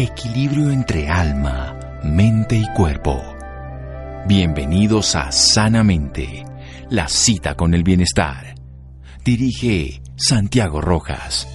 Equilibrio entre alma, mente y cuerpo. Bienvenidos a Sanamente, la cita con el bienestar. Dirige Santiago Rojas.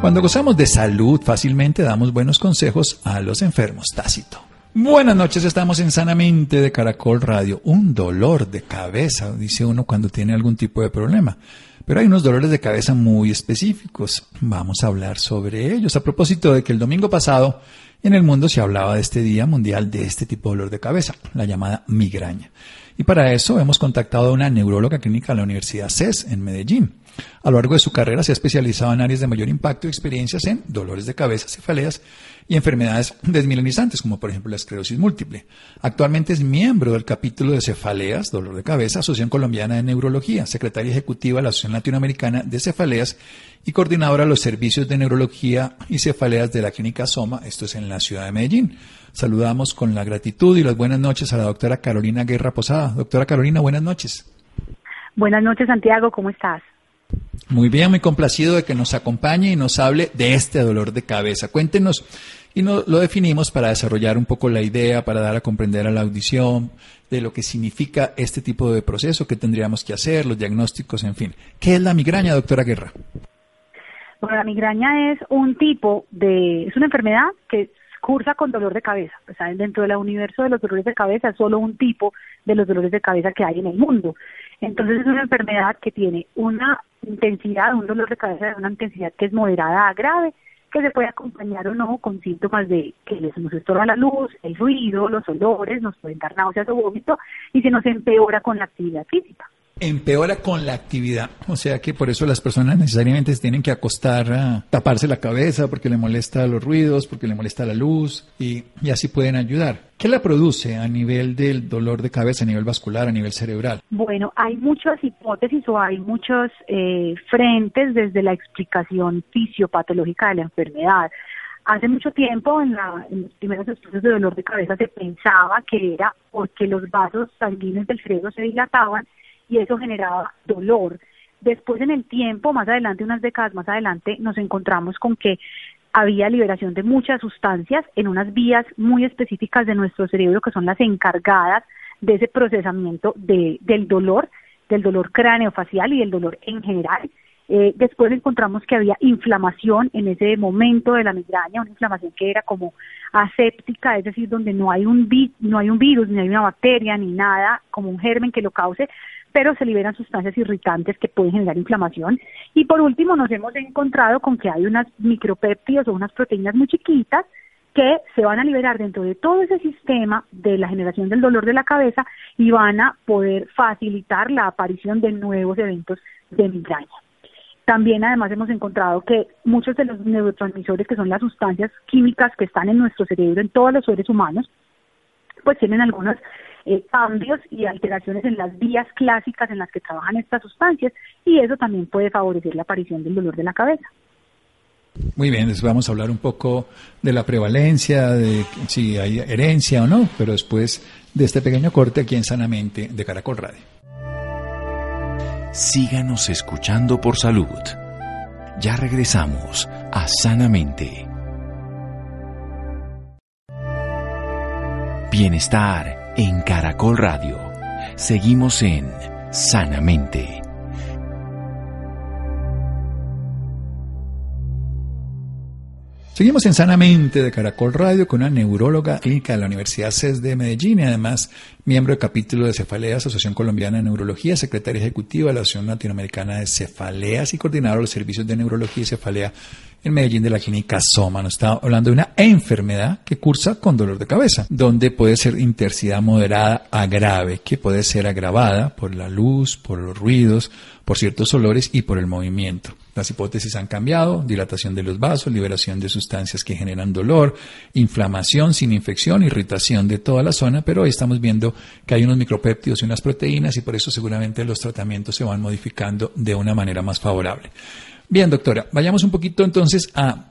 Cuando gozamos de salud, fácilmente damos buenos consejos a los enfermos. Tácito. Buenas noches, estamos en Sanamente de Caracol Radio. Un dolor de cabeza, dice uno cuando tiene algún tipo de problema. Pero hay unos dolores de cabeza muy específicos. Vamos a hablar sobre ellos. A propósito de que el domingo pasado en el mundo se hablaba de este Día Mundial de este tipo de dolor de cabeza, la llamada migraña. Y para eso hemos contactado a una neuróloga clínica de la Universidad CES en Medellín. A lo largo de su carrera se ha especializado en áreas de mayor impacto y experiencias en dolores de cabeza, cefaleas y enfermedades desmilenizantes, como por ejemplo la esclerosis múltiple. Actualmente es miembro del capítulo de cefaleas, dolor de cabeza, Asociación Colombiana de Neurología, secretaria ejecutiva de la Asociación Latinoamericana de Cefaleas y coordinadora de los servicios de neurología y cefaleas de la clínica Soma, esto es en la ciudad de Medellín. Saludamos con la gratitud y las buenas noches a la doctora Carolina Guerra Posada. Doctora Carolina, buenas noches. Buenas noches, Santiago, ¿cómo estás? Muy bien, muy complacido de que nos acompañe y nos hable de este dolor de cabeza. Cuéntenos, y no, lo definimos para desarrollar un poco la idea, para dar a comprender a la audición de lo que significa este tipo de proceso, qué tendríamos que hacer, los diagnósticos, en fin. ¿Qué es la migraña, doctora Guerra? Bueno, la migraña es un tipo de, es una enfermedad que cursa con dolor de cabeza. O sea, dentro del universo de los dolores de cabeza es solo un tipo de los dolores de cabeza que hay en el mundo. Entonces es una enfermedad que tiene una intensidad, un dolor de cabeza de una intensidad que es moderada a grave, que se puede acompañar o no con síntomas de que les nos estorba la luz, el ruido, los olores, nos pueden dar náuseas o vómito y se nos empeora con la actividad física empeora con la actividad. O sea que por eso las personas necesariamente se tienen que acostar a taparse la cabeza porque le molesta los ruidos, porque le molesta la luz y, así pueden ayudar. ¿Qué la produce a nivel del dolor de cabeza, a nivel vascular, a nivel cerebral? Bueno, hay muchas hipótesis o hay muchos eh, frentes desde la explicación fisiopatológica de la enfermedad. Hace mucho tiempo, en, en, los primeros estudios de dolor de cabeza, se pensaba que era porque los vasos sanguíneos del cerebro se dilataban y eso generaba dolor. Después en el tiempo, más adelante, unas décadas más adelante, nos encontramos con que había liberación de muchas sustancias en unas vías muy específicas de nuestro cerebro que son las encargadas de ese procesamiento de, del dolor, del dolor craneofacial y del dolor en general. Eh, después encontramos que había inflamación en ese momento de la migraña, una inflamación que era como aséptica, es decir, donde no hay un, vi no hay un virus, ni hay una bacteria, ni nada, como un germen que lo cause, pero se liberan sustancias irritantes que pueden generar inflamación. Y por último, nos hemos encontrado con que hay unas micropéptidos o unas proteínas muy chiquitas que se van a liberar dentro de todo ese sistema de la generación del dolor de la cabeza y van a poder facilitar la aparición de nuevos eventos de migraña. También además hemos encontrado que muchos de los neurotransmisores, que son las sustancias químicas que están en nuestro cerebro, en todos los seres humanos, pues tienen algunos eh, cambios y alteraciones en las vías clásicas en las que trabajan estas sustancias y eso también puede favorecer la aparición del dolor de la cabeza. Muy bien, les vamos a hablar un poco de la prevalencia, de si hay herencia o no, pero después de este pequeño corte aquí en Sanamente de Caracol Radio. Síganos escuchando por salud. Ya regresamos a Sanamente. Bienestar en Caracol Radio. Seguimos en Sanamente. Seguimos en Sanamente de Caracol Radio con una neuróloga clínica de la Universidad CES de Medellín y además miembro del capítulo de Cefaleas, Asociación Colombiana de Neurología, secretaria ejecutiva de la Asociación Latinoamericana de Cefaleas y coordinadora de los servicios de neurología y cefalea en Medellín de la clínica Soma. Nos está hablando de una enfermedad que cursa con dolor de cabeza, donde puede ser intensidad moderada a grave, que puede ser agravada por la luz, por los ruidos, por ciertos olores y por el movimiento. Las hipótesis han cambiado, dilatación de los vasos, liberación de sustancias que generan dolor, inflamación sin infección, irritación de toda la zona, pero hoy estamos viendo que hay unos micropéptidos y unas proteínas y por eso seguramente los tratamientos se van modificando de una manera más favorable. Bien, doctora, vayamos un poquito entonces a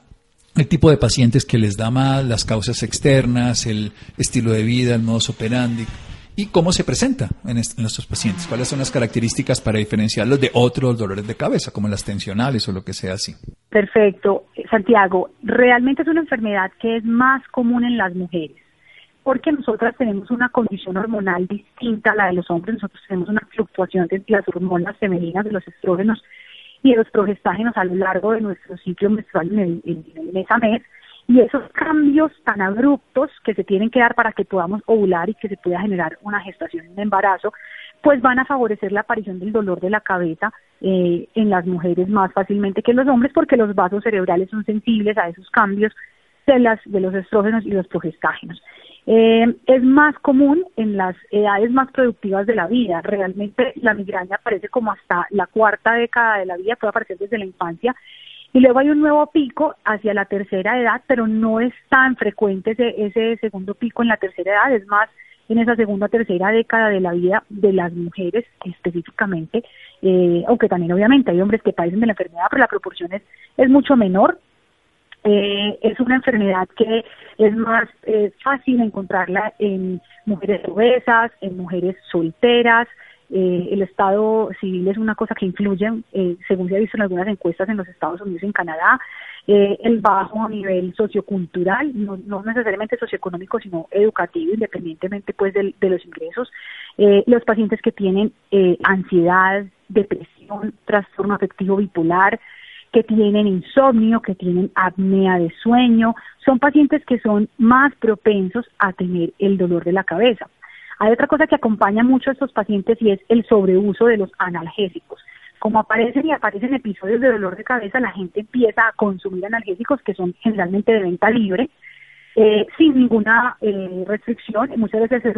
el tipo de pacientes que les da más, las causas externas, el estilo de vida, el modus operandi. y cómo se presenta en, nuestros pacientes. ¿Cuáles son las características para diferenciarlos de otros dolores de cabeza, como las tensionales o lo que sea así? Perfecto. Santiago, realmente es una enfermedad que es más común en las mujeres porque nosotras tenemos una condición hormonal distinta a la de los hombres, nosotros tenemos una fluctuación de las hormonas femeninas, de los estrógenos y de los progestágenos a lo largo de nuestro ciclo menstrual en el, mes a mes, y esos cambios tan abruptos que se tienen que dar para que podamos ovular y que se pueda generar una gestación, un embarazo, pues van a favorecer la aparición del dolor de la cabeza eh, en las mujeres más fácilmente que en los hombres porque los vasos cerebrales son sensibles a esos cambios de, las, de los estrógenos y los progestágenos. Eh, es más común en las edades más productivas de la vida. Realmente la migraña aparece como hasta la cuarta década de la vida, puede aparecer desde la infancia. Y luego hay un nuevo pico hacia la tercera edad, pero no es tan frecuente ese, ese segundo pico en la tercera edad, es más en esa segunda o tercera década de la vida de las mujeres específicamente, eh, aunque también obviamente hay hombres que padecen de la enfermedad, pero la proporción es, es mucho menor eh, es una enfermedad que es más eh, fácil encontrarla en mujeres obesas, en mujeres solteras. Eh, el estado civil es una cosa que influye, eh, según se ha visto en algunas encuestas en los Estados Unidos y en Canadá. el bajo nivel sociocultural, no, no, necesariamente socioeconómico, sino educativo, independientemente pues de, de los ingresos. los pacientes que tienen ansiedad, depresión, trastorno afectivo bipolar, que tienen insomnio, que tienen apnea de sueño, son pacientes que son más propensos a tener el dolor de la cabeza. Hay otra cosa que acompaña mucho a estos pacientes y es el sobreuso de los analgésicos. Como aparecen y aparecen episodios de dolor de cabeza, la gente empieza a consumir analgésicos que son generalmente de venta libre, eh, sin ninguna eh, restricción, muchas veces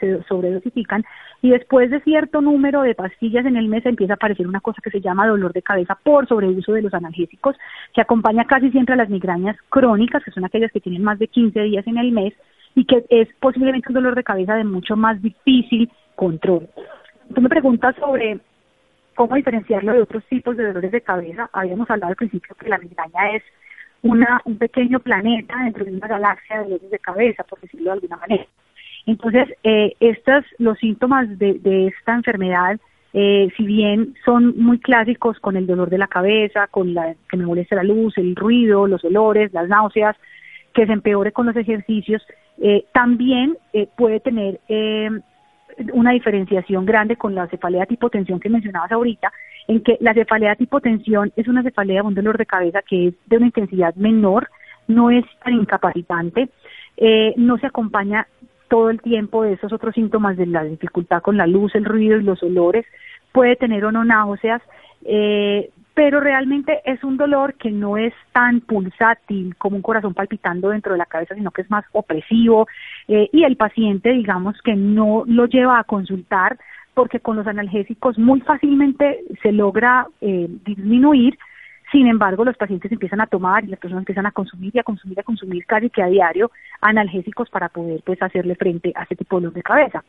se, sobredosifican y después de cierto número de pastillas en el mes empieza a aparecer una cosa que se llama dolor de cabeza por sobreuso de los analgésicos, que acompaña casi siempre a las migrañas crónicas, que son aquellas que tienen más de 15 días en el mes y que es posiblemente un dolor de cabeza de mucho más difícil control. Tú me preguntas sobre cómo diferenciarlo de otros tipos de dolores de cabeza. Habíamos hablado al principio que la migraña es una, un pequeño planeta dentro de una galaxia de dolores de cabeza, por decirlo de alguna manera. Entonces, eh, estos, los síntomas de, de esta enfermedad, eh, si bien son muy clásicos con el dolor de la cabeza, con la que me molesta la luz, el ruido, los olores, las náuseas, que se empeore con los ejercicios, eh, también eh, puede tener eh, una diferenciación grande con la cefalea tipo tensión que mencionabas ahorita, en que la cefalea tipo tensión es una cefalea, un dolor de cabeza que es de una intensidad menor, no es tan incapacitante, eh, no se acompaña todo el tiempo de esos otros síntomas de la dificultad con la luz, el ruido y los olores, puede tener o no náuseas, eh, pero realmente es un dolor que no es tan pulsátil como un corazón palpitando dentro de la cabeza, sino que es más opresivo eh, y el paciente, digamos, que no lo lleva a consultar porque con los analgésicos muy fácilmente se logra eh, disminuir, sin embargo, los pacientes empiezan a tomar y las personas empiezan a consumir y a consumir y a consumir casi que a diario analgésicos para poder pues hacerle frente a este tipo de dolor de cabeza.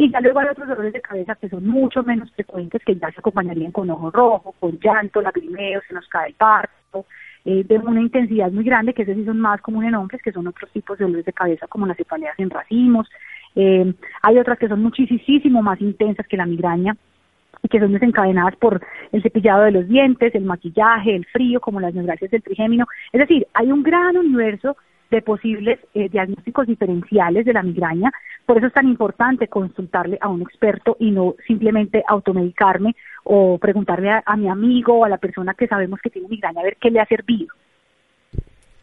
Y ya luego hay otros dolores de cabeza que son mucho menos frecuentes, que ya se acompañarían con ojo rojo, con llanto, lagrimeo, se nos cae el parto, eh, de una intensidad muy grande, que esos sí son más comunes en hombres, que son otros tipos de dolores de cabeza como las cefaleas en racimos. Eh, hay otras que son muchísimo más intensas que la migraña, y que son desencadenadas por el cepillado de los dientes, el maquillaje, el frío, como las neuralgias del trigémino. Es decir, hay un gran universo de posibles eh, diagnósticos diferenciales de la migraña. Por eso es tan importante consultarle a un experto y no simplemente automedicarme o preguntarle a, mi amigo o a la persona que sabemos que tiene migraña a ver qué le ha servido.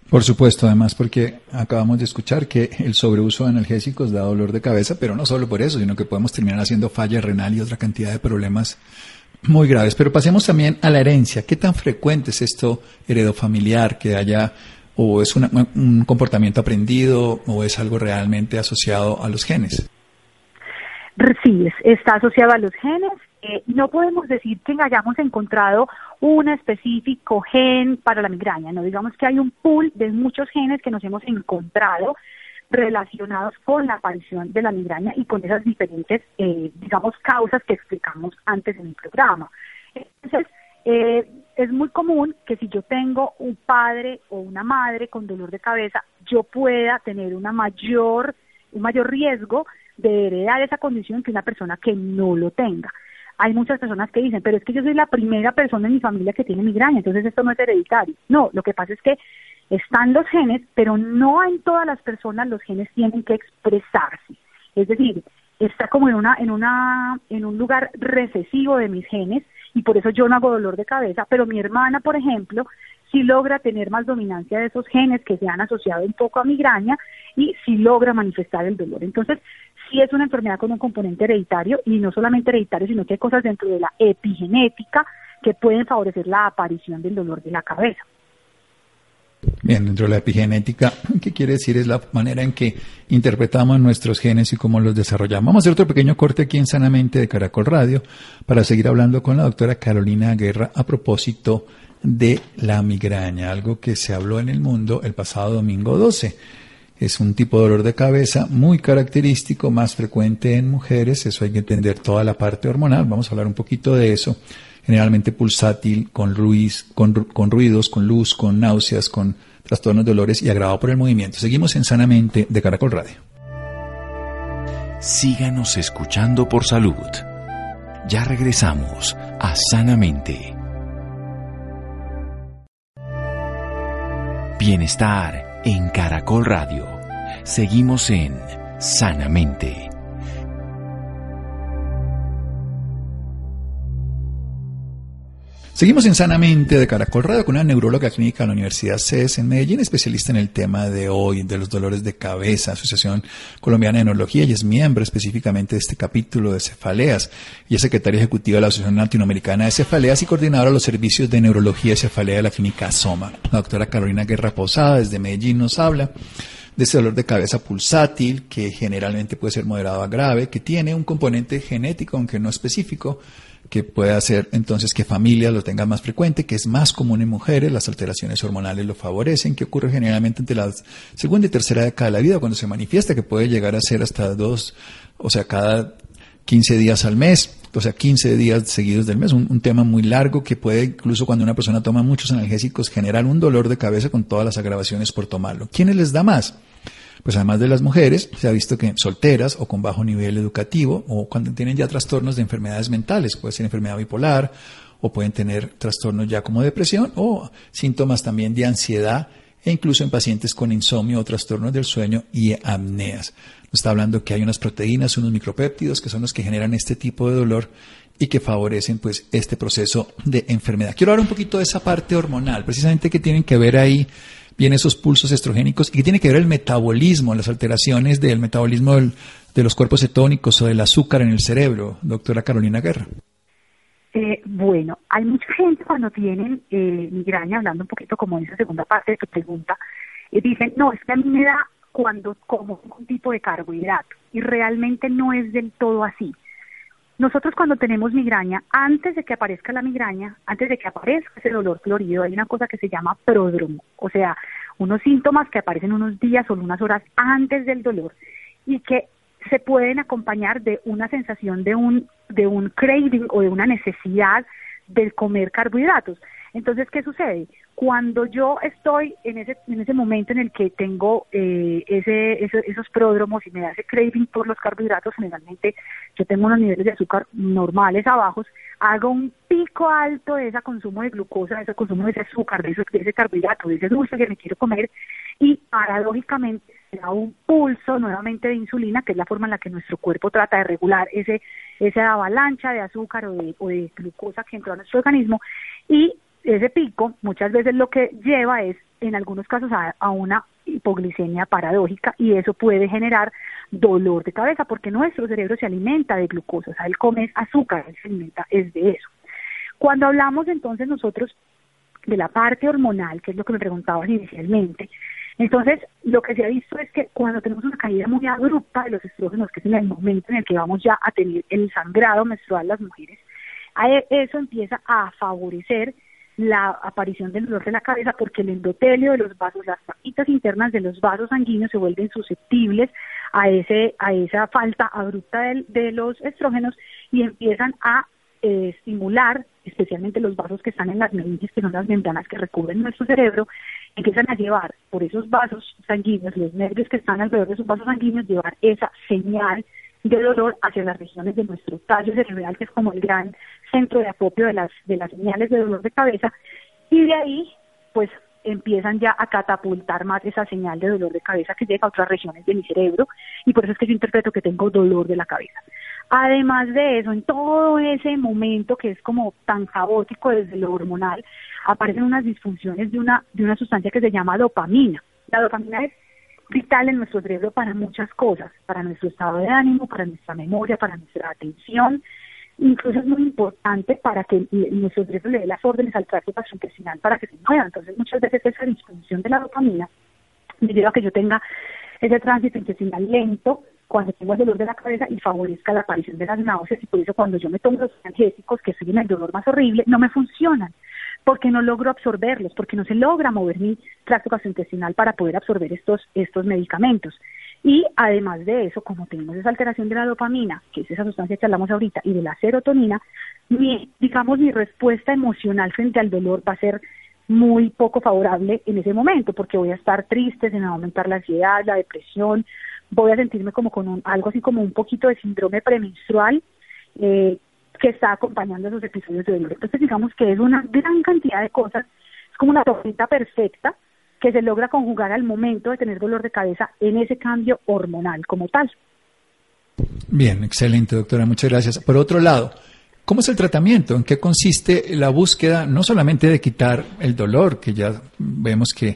Por supuesto, además porque acabamos de escuchar que el sobreuso de analgésicos da dolor de cabeza, pero no solo por eso, sino que podemos terminar haciendo falla renal y otra cantidad de problemas muy graves. Pero pasemos también a la herencia. ¿Qué tan frecuente es esto heredofamiliar que haya o es un comportamiento aprendido o es algo realmente asociado a los genes? Sí, está asociado a los genes. Eh, no podemos decir que hayamos encontrado un específico gen para la migraña, no digamos que hay un pool de muchos genes que nos hemos encontrado relacionados con la aparición de la migraña y con esas diferentes, eh, digamos, causas que explicamos antes en el programa. Entonces, eh, es muy común que si yo tengo un padre o una madre con dolor de cabeza, yo pueda tener una mayor, un mayor riesgo de heredar esa condición que una persona que no lo tenga. Hay muchas personas que dicen, pero es que yo soy la primera persona en mi familia que tiene migraña, entonces esto no es hereditario. No, lo que pasa es que están los genes, pero no en todas las personas los genes tienen que expresarse. Es decir, está como en una en una en un lugar recesivo de mis genes y por eso yo no hago dolor de cabeza, pero mi hermana, por ejemplo, sí logra tener más dominancia de esos genes que se han asociado un poco a migraña y sí logra manifestar el dolor. Entonces, sí es una enfermedad con un componente hereditario y no solamente hereditario, sino que hay cosas dentro de la epigenética que pueden favorecer la aparición del dolor de la cabeza. Bien, dentro de la epigenética, ¿qué quiere decir? Es la manera en que interpretamos nuestros genes y cómo los desarrollamos. Vamos a hacer otro pequeño corte aquí en Sanamente de Caracol Radio para seguir hablando con la doctora Carolina Guerra a propósito de la migraña, algo que se habló en el mundo el pasado domingo 12. Es un tipo de dolor de cabeza muy característico, más frecuente en mujeres, eso hay que entender toda la parte hormonal, vamos a hablar un poquito de eso generalmente pulsátil, con, ruidos, con luz, con náuseas, con trastornos, dolores y agravado por el movimiento. Seguimos en Sanamente de Caracol Radio. Síganos escuchando por salud. Ya regresamos a Sanamente. Bienestar en Caracol Radio. Seguimos en Sanamente. Seguimos en Sanamente de Caracol Radio con una neuróloga clínica de la Universidad CES en Medellín, especialista en el tema de hoy, de los dolores de cabeza, Asociación Colombiana de Neurología, y es miembro específicamente de este capítulo de cefaleas, y es secretaria ejecutiva de la Asociación Latinoamericana de Cefaleas y coordinadora de los servicios de neurología y cefalea de la clínica Soma. La doctora Carolina Guerra Posada desde Medellín nos habla de ese dolor de cabeza pulsátil, que generalmente puede ser moderado a grave, que tiene un componente genético, aunque no específico, que puede hacer entonces que familias lo tengan más frecuente, que es más común en mujeres, las alteraciones hormonales lo favorecen, que ocurre generalmente entre la segunda y tercera década de la vida cuando se manifiesta, que puede llegar a ser hasta dos, o sea, cada 15 días al mes, o sea, 15 días seguidos del mes, un, un, tema muy largo que puede incluso cuando una persona toma muchos analgésicos generar un dolor de cabeza con todas las agravaciones por tomarlo. ¿Quiénes les da más? Pues además de las mujeres, se ha visto que solteras o con bajo nivel educativo o cuando tienen ya trastornos de enfermedades mentales, puede ser enfermedad bipolar o pueden tener trastornos ya como depresión o síntomas también de ansiedad e incluso en pacientes con insomnio o trastornos del sueño y apneas. Nos está hablando que hay unas proteínas, unos micropéptidos que son los que generan este tipo de dolor y que favorecen pues este proceso de enfermedad. Quiero hablar un poquito de esa parte hormonal, precisamente que tienen que ver ahí vienen esos pulsos estrogénicos y que tiene que ver el metabolismo, las alteraciones del metabolismo de los cuerpos cetónicos o del azúcar en el cerebro, doctora Carolina Guerra. Eh, bueno, hay mucha gente cuando tienen eh, migraña, hablando un poquito como esa segunda parte de tu pregunta, eh, dicen, no, es que a mí me da cuando como un tipo de carbohidrato y realmente no es del todo así. Nosotros cuando tenemos migraña, antes de que aparezca la migraña, antes de que aparezca ese dolor florido, hay una cosa que se llama pródromo, o sea, unos síntomas que aparecen unos días o unas horas antes del dolor y que se pueden acompañar de una sensación de un, de un craving o de una necesidad de comer carbohidratos. Entonces, ¿qué sucede? Cuando yo estoy en ese, en ese momento en el que tengo eh, ese, esos pródromos y me da ese craving por los carbohidratos, generalmente yo tengo unos niveles de azúcar normales abajos, hago un pico alto de ese consumo de glucosa, de ese consumo de ese azúcar, de ese, de ese carbohidrato, de ese dulce que me quiero comer, y paradójicamente da un pulso nuevamente de insulina, que es la forma en la que nuestro cuerpo trata de regular ese, esa avalancha de azúcar o de, o de glucosa que entra a nuestro organismo, y ese pico muchas veces lo que lleva es, en algunos casos, a, una hipoglicemia paradójica y eso puede generar dolor de cabeza porque nuestro cerebro se alimenta de glucosa, o sea, él come azúcar, él se alimenta es de eso. Cuando hablamos entonces nosotros de la parte hormonal, que es lo que me preguntabas inicialmente, entonces lo que se ha visto es que cuando tenemos una caída muy abrupta de los estrógenos, que es en el momento en el que vamos ya a tener el sangrado menstrual las mujeres, eso empieza a favorecer la aparición del dolor de la cabeza porque el endotelio de los vasos, las paquitas internas de los vasos sanguíneos se vuelven susceptibles a ese a esa falta abrupta de, los estrógenos y empiezan a eh, estimular especialmente los vasos que están en las meninges, que son las membranas que recubren nuestro cerebro, empiezan a llevar por esos vasos sanguíneos, los nervios que están alrededor de esos vasos sanguíneos, llevar esa señal de dolor hacia las regiones de nuestro tallo cerebral, que es como el gran centro de acopio de las, de las señales de dolor de cabeza, y de ahí, pues empiezan ya a catapultar más esa señal de dolor de cabeza que llega a otras regiones de mi cerebro, y por eso es que yo interpreto que tengo dolor de la cabeza. Además de eso, en todo ese momento que es como tan caótico desde lo hormonal, aparecen unas disfunciones de una, de una sustancia que se llama dopamina. La dopamina es vital en nuestro cerebro para muchas cosas, para nuestro estado de ánimo, para nuestra memoria, para nuestra atención. Incluso es muy importante para que nuestro cerebro le dé las órdenes al tracto gastrointestinal para que se mueva. Entonces, muchas veces esa disfunción de la dopamina me lleva a que yo tenga ese tránsito intestinal lento cuando tengo el dolor de la cabeza y favorezca la aparición de las náuseas y por eso cuando yo me tomo los analgésicos que siguen el dolor más horrible no me funcionan porque no logro absorberlos, porque no se logra mover mi tracto gastrointestinal para poder absorber estos, estos medicamentos. Y además de eso, como tenemos esa alteración de la dopamina, que es esa sustancia que hablamos ahorita, y de la serotonina, mi, digamos, mi respuesta emocional frente al dolor va a ser muy poco favorable en ese momento, porque voy a estar triste, se me va a aumentar la ansiedad, la depresión, voy a sentirme como con algo así como un poquito de síndrome premenstrual, eh, que está acompañando esos episodios de dolor. Entonces digamos que es una gran cantidad de cosas, es como una tormenta perfecta que se logra conjugar al momento de tener dolor de cabeza en ese cambio hormonal como tal. Bien, excelente doctora, muchas gracias. Por otro lado, ¿cómo es el tratamiento? ¿En qué consiste la búsqueda no solamente de quitar el dolor, que ya vemos que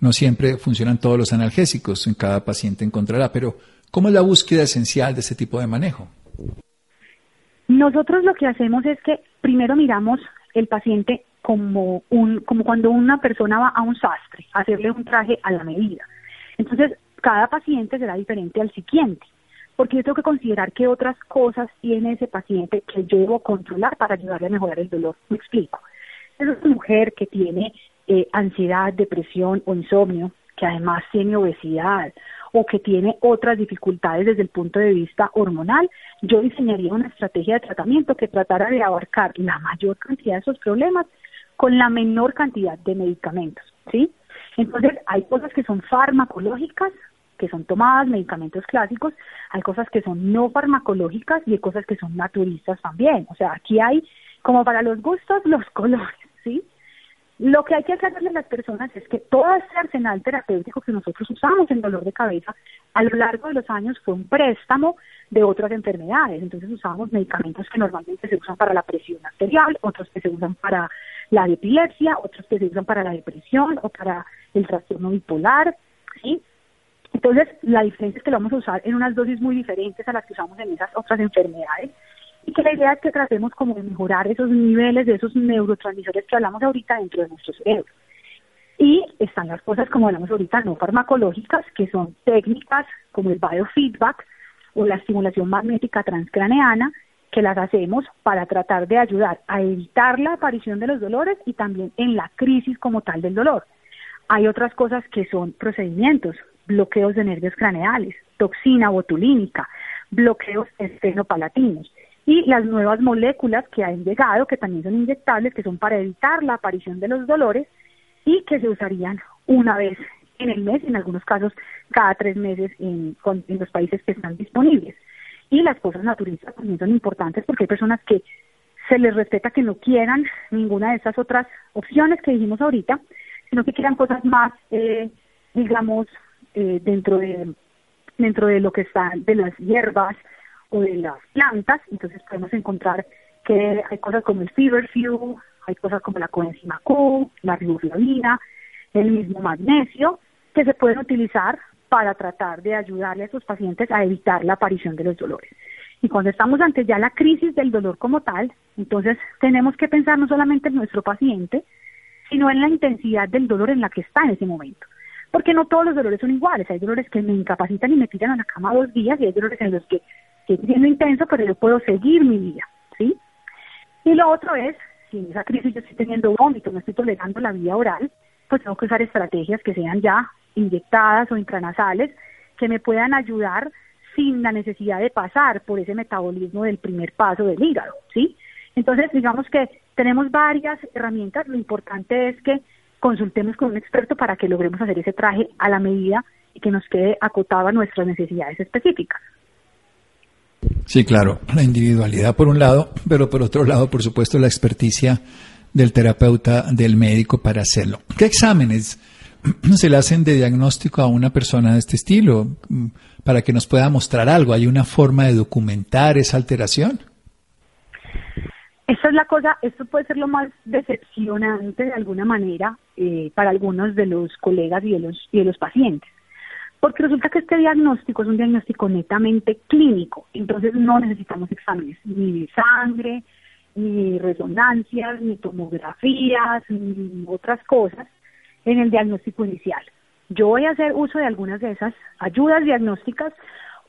no siempre funcionan todos los analgésicos, en cada paciente encontrará, pero ¿cómo es la búsqueda esencial de ese tipo de manejo? Nosotros lo que hacemos es que primero miramos el paciente como un como cuando una persona va a un sastre, a hacerle un traje a la medida. Entonces, cada paciente será diferente al siguiente, porque yo tengo que considerar qué otras cosas tiene ese paciente que yo debo controlar para ayudarle a mejorar el dolor. Me explico. Es una mujer que tiene eh, ansiedad, depresión o insomnio, que además tiene obesidad o que tiene otras dificultades desde el punto de vista hormonal, yo diseñaría una estrategia de tratamiento que tratara de abarcar la mayor cantidad de esos problemas con la menor cantidad de medicamentos, ¿sí? Entonces, hay cosas que son farmacológicas, que son tomadas, medicamentos clásicos, hay cosas que son no farmacológicas y hay cosas que son naturistas también. O sea, aquí hay, como para los gustos, los colores, ¿sí? Lo que hay que aclararle a las personas es que todo ese arsenal terapéutico que nosotros usamos en dolor de cabeza a lo largo de los años fue un préstamo de otras enfermedades. Entonces usamos medicamentos que normalmente se usan para la presión arterial, otros que se usan para la epilepsia, otros que se usan para la depresión o para el trastorno bipolar, ¿sí? Entonces, la diferencia es que lo vamos a usar en unas dosis muy diferentes a las que usamos en esas otras enfermedades y que la idea es que tratemos como de mejorar esos niveles de esos neurotransmisores que hablamos ahorita dentro de nuestro cerebro. Y están las cosas como hablamos ahorita no farmacológicas, que son técnicas como el biofeedback o la estimulación magnética transcraneana, que las hacemos para tratar de ayudar a evitar la aparición de los dolores y también en la crisis como tal del dolor. Hay otras cosas que son procedimientos, bloqueos de nervios craneales, toxina botulínica, bloqueos esternopalatinos y las nuevas moléculas que han llegado, que también son inyectables, que son para evitar la aparición de los dolores y que se usarían una vez en el mes, en algunos casos cada tres meses en, los países que están disponibles. Y las cosas naturistas también son importantes porque hay personas que se les respeta que no quieran ninguna de esas otras opciones que dijimos ahorita, sino que quieran cosas más, eh, digamos, eh, dentro de dentro de lo que están de las hierbas, o de las plantas, entonces podemos encontrar que hay cosas como el feverfew, hay cosas como la coenzima Q, la riboflavina, el mismo magnesio, que se pueden utilizar para tratar de ayudarle a esos pacientes a evitar la aparición de los dolores. Y cuando estamos ante ya la crisis del dolor como tal, entonces tenemos que pensar no solamente en nuestro paciente, sino en la intensidad del dolor en la que está en ese momento. Porque no todos los dolores son iguales. Hay dolores que me incapacitan y me tiran a la cama dos días y hay dolores en los que sigue siendo intenso, pero yo puedo seguir mi vida, ¿sí? Y lo otro es, si en esa crisis yo estoy teniendo vómito, no estoy tolerando la vía oral, pues tengo que usar estrategias que sean ya inyectadas o intranasales, que me puedan ayudar sin la necesidad de pasar por ese metabolismo del primer paso del hígado, ¿sí? Entonces, digamos que tenemos varias herramientas, lo importante es que consultemos con un experto para que logremos hacer ese traje a la medida y que nos quede acotado a nuestras necesidades específicas. Sí, claro, la individualidad por un lado, pero por otro lado, por supuesto, la experticia del terapeuta, del médico para hacerlo. ¿Qué exámenes se le hacen de diagnóstico a una persona de este estilo mm, para que nos pueda mostrar algo? ¿Hay una forma de documentar esa alteración? Esa es la cosa, esto puede ser lo más decepcionante de alguna manera eh, para algunos de los colegas y de los, y de los pacientes. Porque resulta que este diagnóstico es un diagnóstico netamente clínico, entonces no necesitamos exámenes ni de sangre, ni resonancias, ni tomografías, ni otras cosas en el diagnóstico inicial. Yo voy a hacer uso de algunas de esas ayudas diagnósticas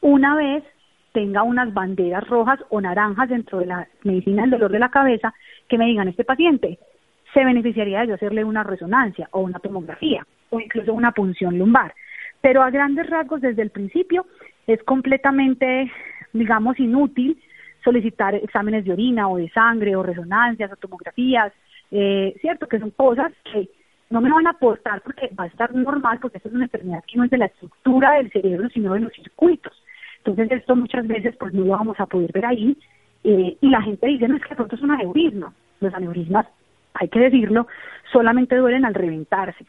una vez tenga unas banderas rojas o naranjas dentro de la medicina del dolor de la cabeza que me digan este paciente se beneficiaría de yo hacerle una resonancia o una tomografía o incluso una punción lumbar. Pero a grandes rasgos, desde el principio, es completamente, digamos, inútil solicitar exámenes de orina o de sangre o resonancias o tomografías, eh, ¿cierto? Que son cosas que no me van a aportar porque va a estar normal, porque esto es una enfermedad que no es de la estructura del cerebro, sino de los circuitos. Entonces, esto muchas veces pues no lo vamos a poder ver ahí. Eh, y la gente dice, no, es que pronto es un aneurisma. Los aneurismas, hay que decirlo, solamente duelen al reventarse.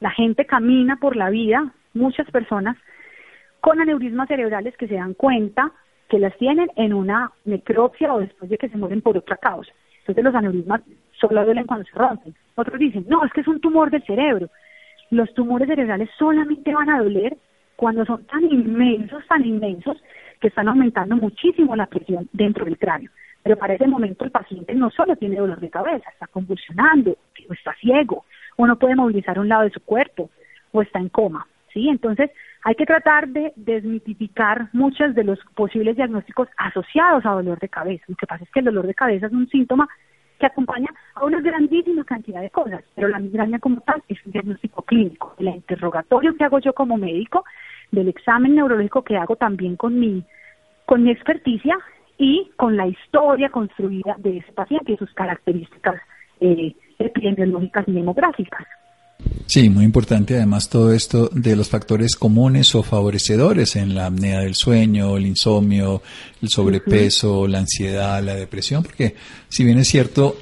La gente camina por la vida muchas personas con aneurismas cerebrales que se dan cuenta que las tienen en una necropsia o después de que se mueren por otra causa. Entonces los aneurismas solo duelen cuando se rompen. Otros dicen, no, es que es un tumor del cerebro. Los tumores cerebrales solamente van a doler cuando son tan inmensos, tan inmensos, que están aumentando muchísimo la presión dentro del cráneo. Pero para ese momento el paciente no solo tiene dolor de cabeza, está convulsionando, está ciego, o no puede movilizar un lado de su cuerpo, o está en coma. ¿sí? Entonces, hay que tratar de desmitificar muchos de los posibles diagnósticos asociados a dolor de cabeza. Lo que pasa es que el dolor de cabeza es un síntoma que acompaña a una grandísima cantidad de cosas, pero la migraña como tal es un diagnóstico clínico. El interrogatorio que hago yo como médico, del examen neurológico que hago también con mi, con mi experticia y con la historia construida de ese paciente y sus características eh, epidemiológicas y demográficas. Sí, muy importante además todo esto de los factores comunes o favorecedores en la apnea del sueño, el insomnio, el sobrepeso, la ansiedad, la depresión, porque si bien es cierto,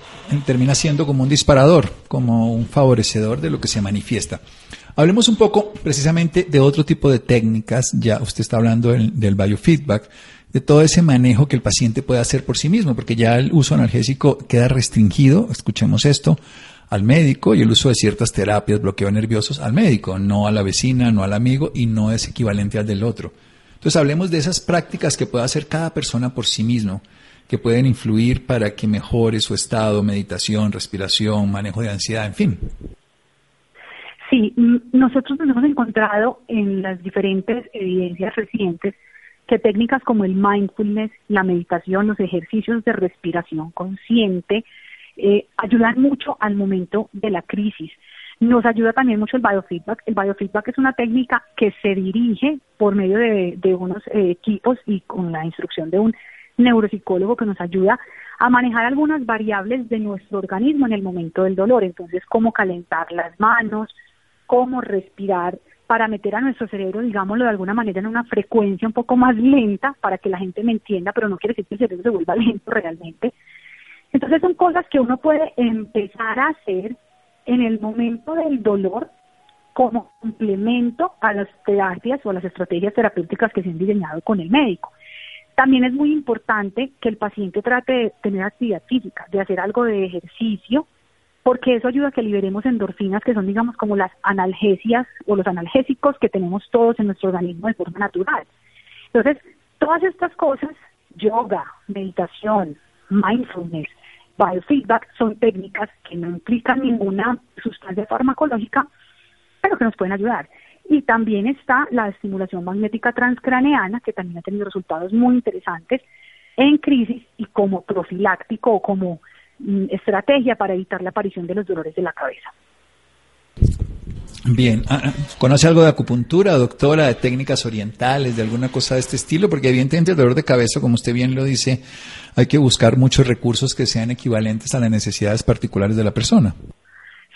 termina siendo como un disparador, como un favorecedor de lo que se manifiesta. Hablemos un poco precisamente de otro tipo de técnicas, ya usted está hablando del, del biofeedback, de todo ese manejo que el paciente puede hacer por sí mismo, porque ya el uso analgésico queda restringido, escuchemos esto, al médico y el uso de ciertas terapias, bloqueo nerviosos al médico, no a la vecina, no al amigo y no es equivalente al del otro. Entonces hablemos de esas prácticas que puede hacer cada persona por sí mismo, que pueden influir para que mejore su estado, meditación, respiración, manejo de ansiedad, en fin. Sí, nosotros nos hemos encontrado en las diferentes evidencias recientes que técnicas como el mindfulness, la meditación, los ejercicios de respiración consciente, eh, ayudan mucho al momento de la crisis. Nos ayuda también mucho el biofeedback. El biofeedback es una técnica que se dirige por medio de, unos eh, equipos y con la instrucción de un neuropsicólogo que nos ayuda a manejar algunas variables de nuestro organismo en el momento del dolor. Entonces, cómo calentar las manos, cómo respirar para meter a nuestro cerebro, digámoslo de alguna manera, en una frecuencia un poco más lenta para que la gente me entienda, pero no quiere decir que el cerebro se vuelva lento realmente. Entonces son cosas que uno puede empezar a hacer en el momento del dolor como complemento a las terapias o a las estrategias terapéuticas que se han diseñado con el médico. También es muy importante que el paciente trate de tener actividad física, de hacer algo de ejercicio, porque eso ayuda a que liberemos endorfinas, que son, digamos, como las analgesias o los analgésicos que tenemos todos en nuestro organismo de forma natural. Entonces, todas estas cosas, yoga, meditación, mindfulness, biofeedback son técnicas que no implican ninguna sustancia farmacológica, pero que nos pueden ayudar. Y también está la estimulación magnética transcraneana, que también ha tenido resultados muy interesantes en crisis y como profiláctico o como estrategia para evitar la aparición de los dolores de la cabeza. Bien, ah, ¿conoce algo de acupuntura, doctora, de técnicas orientales, de alguna cosa de este estilo? Porque evidentemente el dolor de cabeza, como usted bien lo dice, hay que buscar muchos recursos que sean equivalentes a las necesidades particulares de la persona.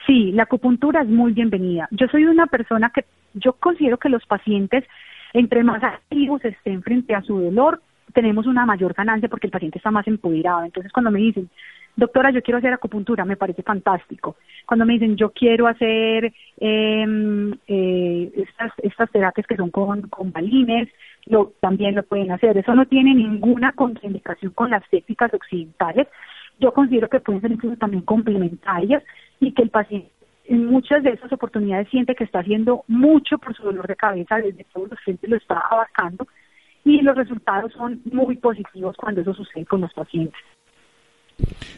Sí, la acupuntura es muy bienvenida. Yo soy una persona que yo considero que los pacientes, entre más activos estén frente a su dolor, tenemos una mayor ganancia porque el paciente está más empoderado. Entonces, cuando me dicen, doctora, yo quiero hacer acupuntura, me parece fantástico. Cuando me dicen, yo quiero hacer em, eh, estas, estas terapias que son con, con balines, lo, también lo pueden hacer. Eso no tiene ninguna contraindicación con las técnicas occidentales. Yo considero que pueden ser incluso también complementarias y que el paciente en muchas de esas oportunidades siente que está haciendo mucho por su dolor de cabeza, desde todos los frentes lo está abarcando y los resultados son muy positivos cuando eso sucede con los pacientes.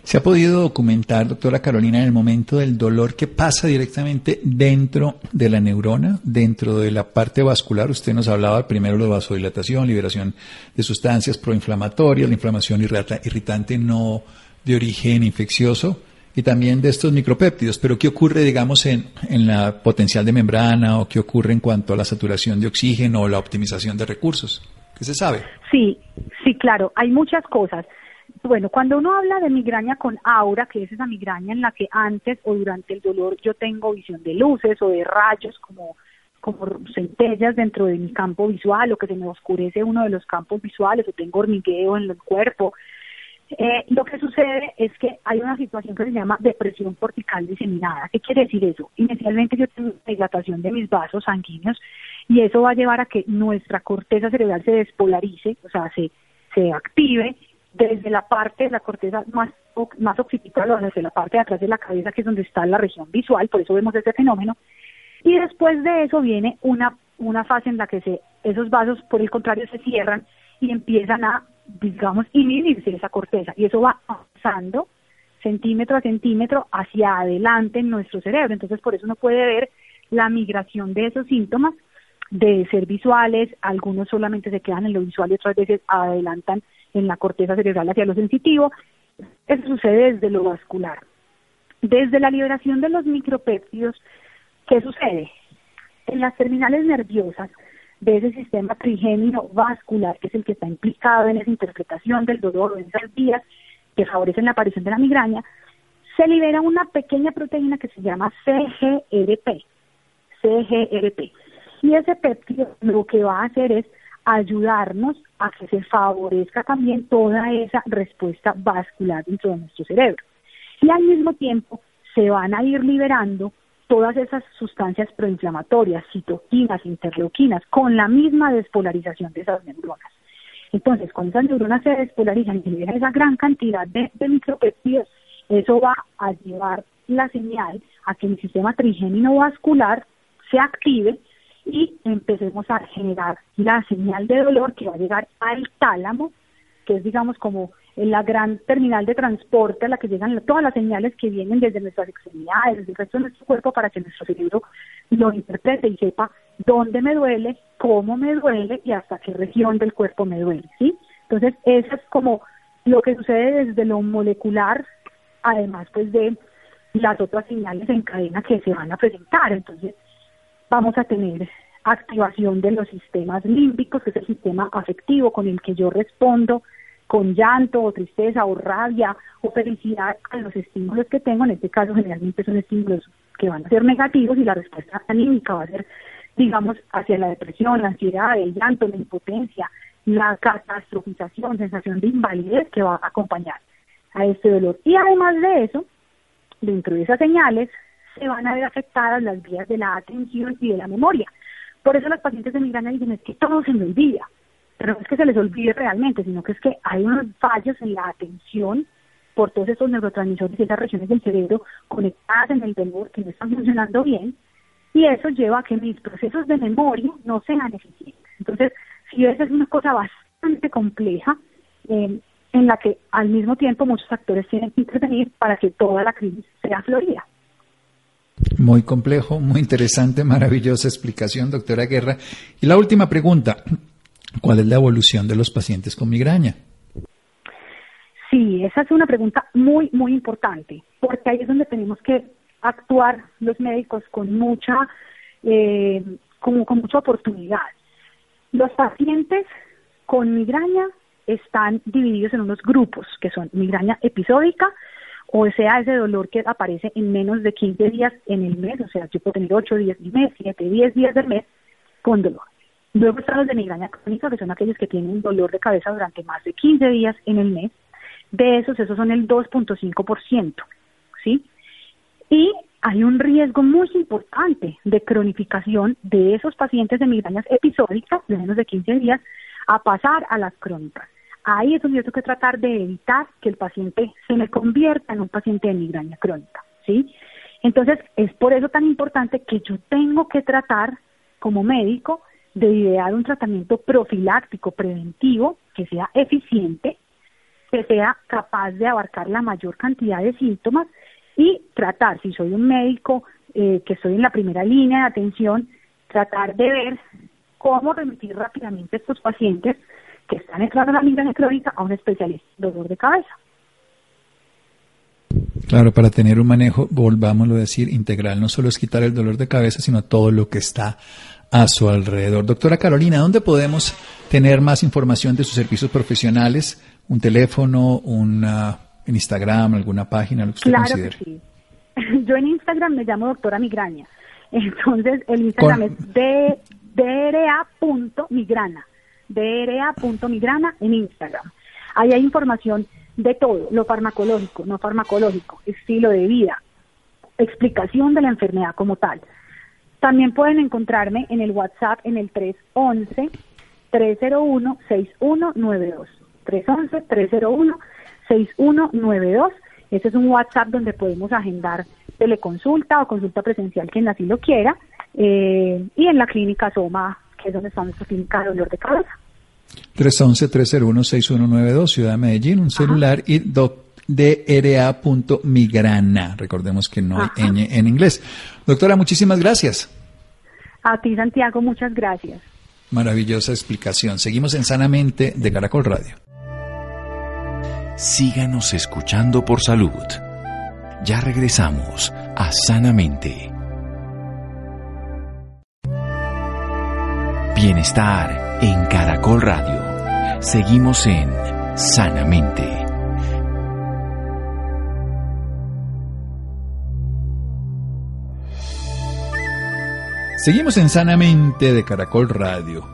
¿Se ha podido documentar, doctora Carolina, en el momento del dolor que pasa directamente dentro de la neurona, dentro de la parte vascular? Usted nos hablaba primero de vasodilatación, liberación de sustancias proinflamatorias, la inflamación irritante no de origen infeccioso y también de estos micropéptidos. Pero ¿qué ocurre, digamos, en, en la potencial de membrana o qué ocurre en cuanto a la saturación de oxígeno o la optimización de recursos? ¿Qué se sabe? Sí, sí, claro, hay muchas cosas. Bueno, cuando uno habla de migraña con aura, que es esa migraña en la que antes o durante el dolor yo tengo visión de luces o de rayos como como centellas dentro de mi campo visual o que se me oscurece uno de los campos visuales o tengo hormigueo en el cuerpo. Eh, lo que sucede es que hay una situación que se llama depresión cortical diseminada. ¿Qué quiere decir eso? Inicialmente yo tengo dilatación de mis vasos sanguíneos y eso va a llevar a que nuestra corteza cerebral se despolarice, o sea, se, se active desde la parte de la corteza más, más occipital o desde la parte de atrás de la cabeza, que es donde está la región visual, por eso vemos ese fenómeno. Y después de eso viene una, una fase en la que se, esos vasos, por el contrario, se cierran y empiezan a, digamos, inhibirse esa corteza. Y eso va avanzando centímetro a centímetro hacia adelante en nuestro cerebro. Entonces, por eso uno puede ver la migración de esos síntomas de ser visuales, algunos solamente se quedan en lo visual y otras veces adelantan en la corteza cerebral hacia lo sensitivo. Eso sucede desde lo vascular. Desde la liberación de los micropéptidos, ¿qué sucede? En las terminales nerviosas de ese sistema trigémino vascular, que es el que está implicado en esa interpretación del dolor o en esas vías que favorecen la aparición de la migraña, se libera una pequeña proteína que se llama CGRP. CGRP. Y ese péptido lo que va a hacer es ayudarnos a que se favorezca también toda esa respuesta vascular dentro de nuestro cerebro. Y al mismo tiempo se van a ir liberando todas esas sustancias proinflamatorias, citoquinas, interleuquinas, con la misma despolarización de esas neuronas. Entonces, cuando esas neuronas se despolarizan y se libera esa gran cantidad de, de eso va a llevar la señal a que el sistema trigémino vascular se active y empecemos a generar la señal de dolor que va a llegar al tálamo, que es digamos como la gran terminal de transporte a la que llegan todas las señales que vienen desde nuestras extremidades, desde el resto de nuestro cuerpo para que nuestro cerebro lo interprete y sepa dónde me duele, cómo me duele y hasta qué región del cuerpo me duele, ¿sí? Entonces, eso es como lo que sucede desde lo molecular, además pues de las otras señales en cadena que se van a presentar. Entonces, vamos a tener activación de los sistemas límbicos, que es el sistema afectivo con el que yo respondo con llanto o tristeza o rabia o felicidad a los estímulos que tengo, en este caso generalmente son estímulos que van a ser negativos y la respuesta anímica va a ser, digamos, hacia la depresión, la ansiedad, el llanto, la impotencia, la catastrofización, sensación de invalidez que va a acompañar a este dolor. Y además de eso, dentro de esas señales, se van a ver afectadas las vías de la atención y de la memoria. Por eso los pacientes de migraña dicen es que todo se me olvida, pero no es que se les olvide realmente, sino que es que hay unos fallos en la atención por todos esos neurotransmisores y esas regiones del cerebro conectadas en el dolor que no están funcionando bien, y eso lleva a que mis procesos de memoria no sean eficientes. Entonces, si esa es una cosa bastante compleja, eh, en la que al mismo tiempo muchos actores tienen que intervenir para que toda la crisis sea florida. Muy complejo, muy interesante, maravillosa explicación, doctora Guerra. Y la última pregunta, ¿cuál es la evolución de los pacientes con migraña? Sí, esa es una pregunta muy, muy importante, porque ahí es donde tenemos que actuar los médicos con mucha, eh, con mucha oportunidad. Los pacientes con migraña están divididos en unos grupos, que son migraña episódica, o sea, ese dolor que aparece en menos de 15 días en el mes, o sea, yo puedo tener 8 días del mes, 7, 10 días del mes con dolor. Luego están los de migraña crónica, que son aquellos que tienen dolor de cabeza durante más de 15 días en el mes. De esos, esos son el 2.5%, ¿sí? Y hay un riesgo muy importante de cronificación de esos pacientes de migrañas episódicas de menos de 15 días a pasar a las crónicas. Ahí es donde yo tengo que tratar de evitar que el paciente se me convierta en un paciente de migraña crónica, ¿sí? Entonces, es por eso tan importante que yo tengo que tratar como médico de idear un tratamiento profiláctico, preventivo, que sea eficiente, que sea capaz de abarcar la mayor cantidad de síntomas y tratar, si soy un médico eh, que estoy en la primera línea de atención, tratar de ver cómo remitir rápidamente a estos pacientes que están entrando en la migraña crónica a un especialista en dolor de cabeza. Claro, para tener un manejo, volvámoslo a decir, integral, no solo es quitar el dolor de cabeza, sino todo lo que está a su alrededor. Doctora Carolina, ¿dónde podemos tener más información de sus servicios profesionales? ¿Un teléfono, una, en Instagram, alguna página, lo que usted claro Que sí. Yo en Instagram me llamo doctora Migraña. Entonces, el Instagram es dra.migrana. dra.migrana en Instagram. Ahí hay información de todo, lo farmacológico, no farmacológico, estilo de vida, explicación de la enfermedad como tal. También pueden encontrarme en el WhatsApp en el 311-301-6192. 311-301-6192. Ese es un WhatsApp donde podemos agendar teleconsulta o consulta presencial quien así lo quiera. Eh, y en la clínica Soma, que es donde está nuestra clínica de dolor de cabeza. 311-301-6192, Ciudad de Medellín, un celular y DRA.migrana. Recordemos que no hay ñ en inglés. Doctora, muchísimas gracias. A ti, Santiago, muchas gracias. Maravillosa explicación. Seguimos en Sanamente de Caracol Radio. Síganos escuchando por salud. Ya regresamos a Sanamente. Bienestar en Caracol Radio. Seguimos en Sanamente. Seguimos en Sanamente de Caracol Radio.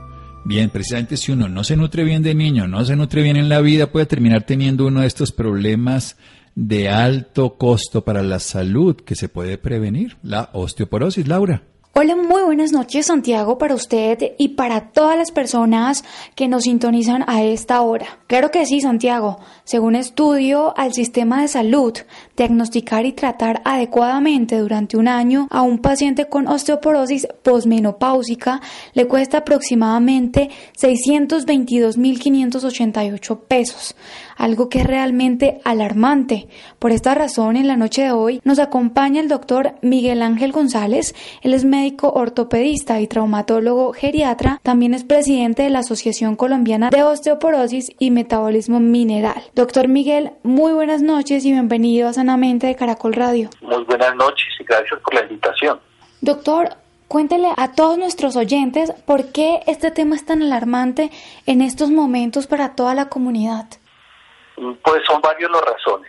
Bien, precisamente si uno no se nutre bien de niño, no se nutre bien en la vida, puede terminar teniendo uno de estos problemas de alto costo para la salud que se puede prevenir, la osteoporosis, Laura. Hola, muy buenas noches Santiago para usted y para todas las personas que nos sintonizan a esta hora. Claro que sí, Santiago. Según estudio al sistema de salud, diagnosticar y tratar adecuadamente durante un año a un paciente con osteoporosis posmenopáusica le cuesta aproximadamente 622.588 pesos algo que es realmente alarmante. Por esta razón, en la noche de hoy nos acompaña el doctor Miguel Ángel González. Él es médico ortopedista y traumatólogo geriatra. También es presidente de la Asociación Colombiana de Osteoporosis y Metabolismo Mineral. Doctor Miguel, muy buenas noches y bienvenido a Sanamente de Caracol Radio. Muy buenas noches y gracias por la invitación. Doctor, Cuéntele a todos nuestros oyentes por qué este tema es tan alarmante en estos momentos para toda la comunidad. Pues son varias las razones.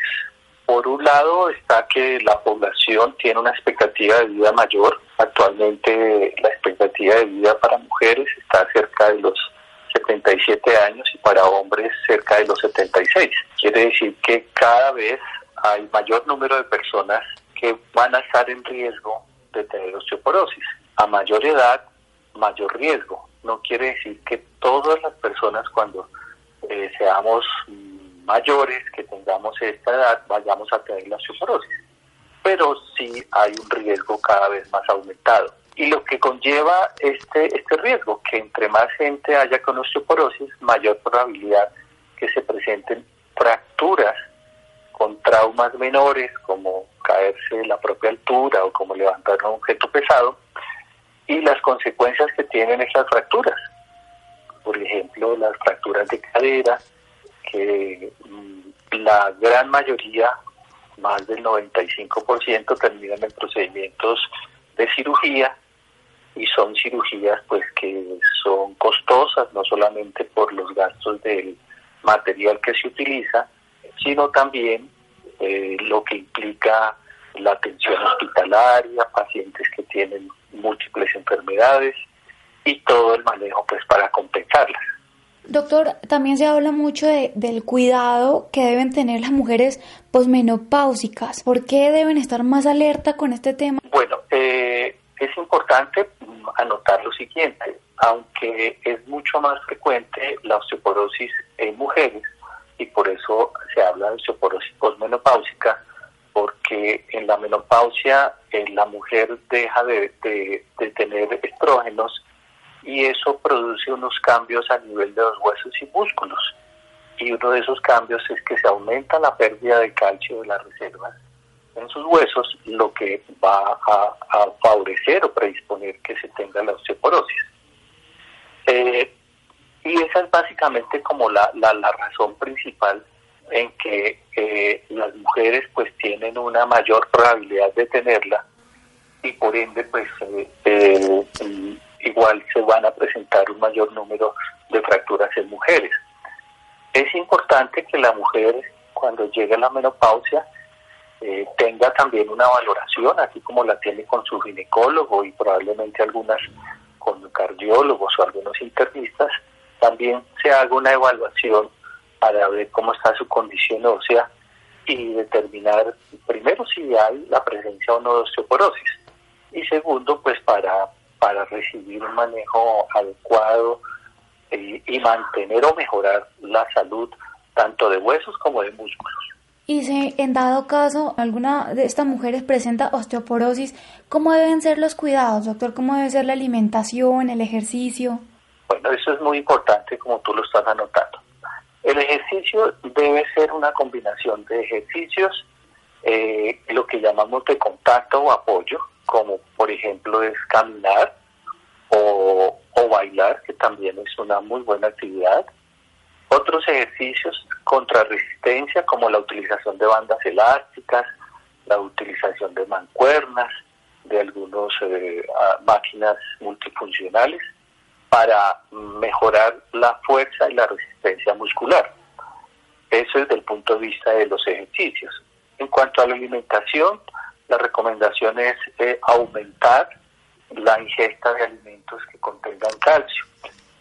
Por un lado está que la población tiene una expectativa de vida mayor. Actualmente la expectativa de vida para mujeres está cerca de los 77 años y para hombres cerca de los 76. Quiere decir que cada vez hay mayor número de personas que van a estar en riesgo de tener osteoporosis. A mayor edad, mayor riesgo. No quiere decir que todas las personas cuando eh, seamos mayores que tengamos esta edad vayamos a tener la osteoporosis, pero sí hay un riesgo cada vez más aumentado. Y lo que conlleva este, este riesgo, que entre más gente haya con osteoporosis, mayor probabilidad que se presenten fracturas con traumas menores, como caerse de la propia altura o como levantar un objeto pesado, y las consecuencias que tienen esas fracturas. Por ejemplo, las fracturas de cadera, que mm, la gran mayoría, más del 95%, terminan en procedimientos de cirugía y son cirugías pues que son costosas no solamente por los gastos del material que se utiliza, sino también eh, lo que implica la atención hospitalaria, pacientes que tienen múltiples enfermedades y todo el manejo pues para compensarlas. Doctor, también se habla mucho de, del cuidado que deben tener las mujeres posmenopáusicas. ¿Por qué deben estar más alerta con este tema? Bueno, eh, es importante anotar lo siguiente. Aunque es mucho más frecuente la osteoporosis en mujeres, y por eso se habla de osteoporosis posmenopáusica, porque en la menopausia eh, la mujer deja de, tener estrógenos y eso produce unos cambios a nivel de los huesos y músculos. Y uno de esos cambios es que se aumenta la pérdida de calcio de las reservas en sus huesos, lo que va a, favorecer o predisponer que se tenga la osteoporosis. Eh, y esa es básicamente como la, la, razón principal en que eh, las mujeres pues tienen una mayor probabilidad de tenerla y por ende pues eh, igual se van a presentar un mayor número de fracturas en mujeres. Es importante que la mujer cuando llegue a la menopausia eh, tenga también una valoración, así como la tiene con su ginecólogo y probablemente algunas con cardiólogos o algunos internistas, también se haga una evaluación para ver cómo está su condición ósea y determinar primero si hay la presencia o no de osteoporosis y segundo pues para para recibir un manejo adecuado eh, y mantener o mejorar la salud tanto de huesos como de músculos. Y si en dado caso alguna de estas mujeres presenta osteoporosis, ¿cómo deben ser los cuidados, doctor? ¿Cómo debe ser la alimentación, el ejercicio? Bueno, eso es muy importante como tú lo estás anotando. El ejercicio debe ser una combinación de ejercicios, eh, lo que llamamos de contacto o apoyo, como por ejemplo es caminar o, bailar, que también es una muy buena actividad. Otros ejercicios contra resistencia, como la utilización de bandas elásticas, la utilización de mancuernas, de algunas eh, máquinas multifuncionales, para mejorar la fuerza y la resistencia muscular. Eso es desde el punto de vista de los ejercicios. En cuanto a la alimentación, la recomendación es eh, aumentar la ingesta de alimentos que contengan calcio.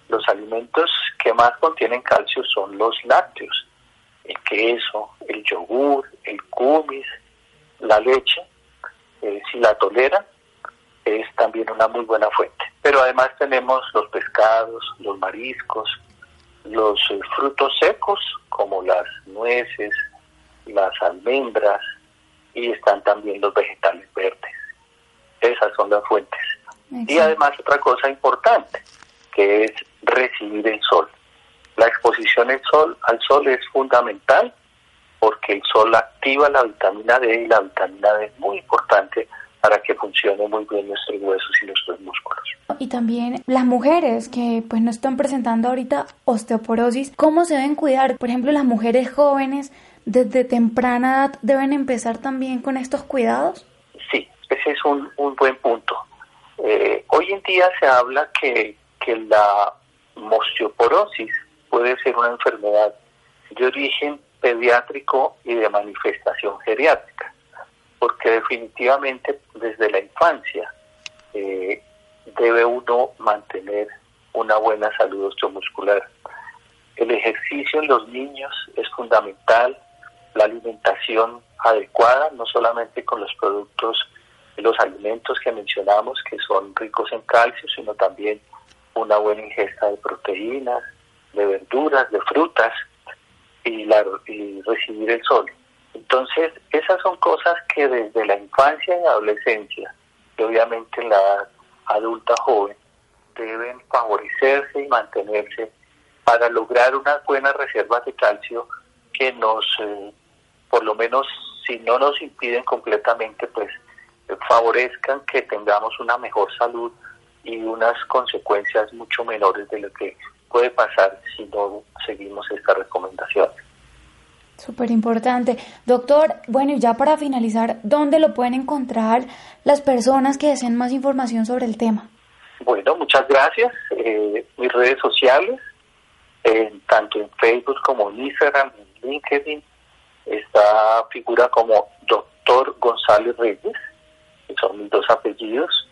Los alimentos que más contienen calcio son los lácteos, el queso, el yogur, el kumis, la leche. Eh, si la toleran, es también una muy buena fuente. Pero además tenemos los pescados, los mariscos, los eh, frutos secos como las nueces, las almendras, y están también los vegetales verdes. Esas son las fuentes. Y además otra cosa importante, que es recibir el sol. La exposición al sol, al sol es fundamental porque el sol activa la vitamina D y la vitamina D es muy importante para que funcione muy bien nuestros huesos y nuestros músculos. Y también las mujeres que pues no están presentando ahorita osteoporosis, ¿cómo se deben cuidar? Por ejemplo, las mujeres jóvenes desde temprana edad deben empezar también con estos cuidados? Sí, ese es un, buen punto. Eh, hoy en día se habla que, que la osteoporosis puede ser una enfermedad de origen pediátrico y de manifestación geriátrica, porque definitivamente desde la infancia eh, debe uno mantener una buena salud osteomuscular. El ejercicio en los niños es fundamental, la alimentación adecuada, no solamente con los productos, los alimentos que mencionamos, que son ricos en calcio, sino también una buena ingesta de proteínas, de verduras, de frutas y, recibir el sol. Entonces, esas son cosas que desde la infancia y adolescencia, y obviamente en la adulta joven, deben favorecerse y mantenerse para lograr unas buenas reservas de calcio que nos eh, por lo menos si no nos impiden completamente, pues eh, favorezcan que tengamos una mejor salud y unas consecuencias mucho menores de lo que puede pasar si no seguimos esta recomendación. Súper importante. Doctor, bueno, y ya para finalizar, ¿dónde lo pueden encontrar las personas que deseen más información sobre el tema? Bueno, muchas gracias. Eh, mis redes sociales, tanto en Facebook como en Instagram, en LinkedIn, esta figura como doctor González Reyes, que son mis dos apellidos,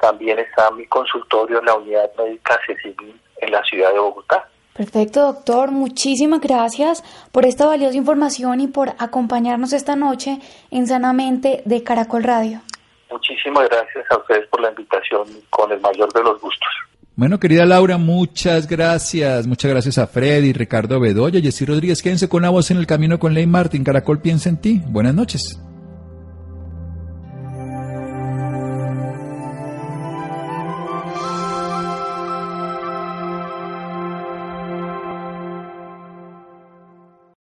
también está mi consultorio en la unidad médica Cecilín en la ciudad de Bogotá. Perfecto, doctor. Muchísimas gracias por esta valiosa información y por acompañarnos esta noche en Sanamente de Caracol Radio. Muchísimas gracias a ustedes por la invitación con el mayor de los gustos. Bueno, querida Laura, muchas gracias. Muchas gracias a Freddy, Ricardo Bedoya, Jessy Rodríguez. Quédense con la voz en el camino con Ley Martín. Caracol piensa en ti. Buenas noches.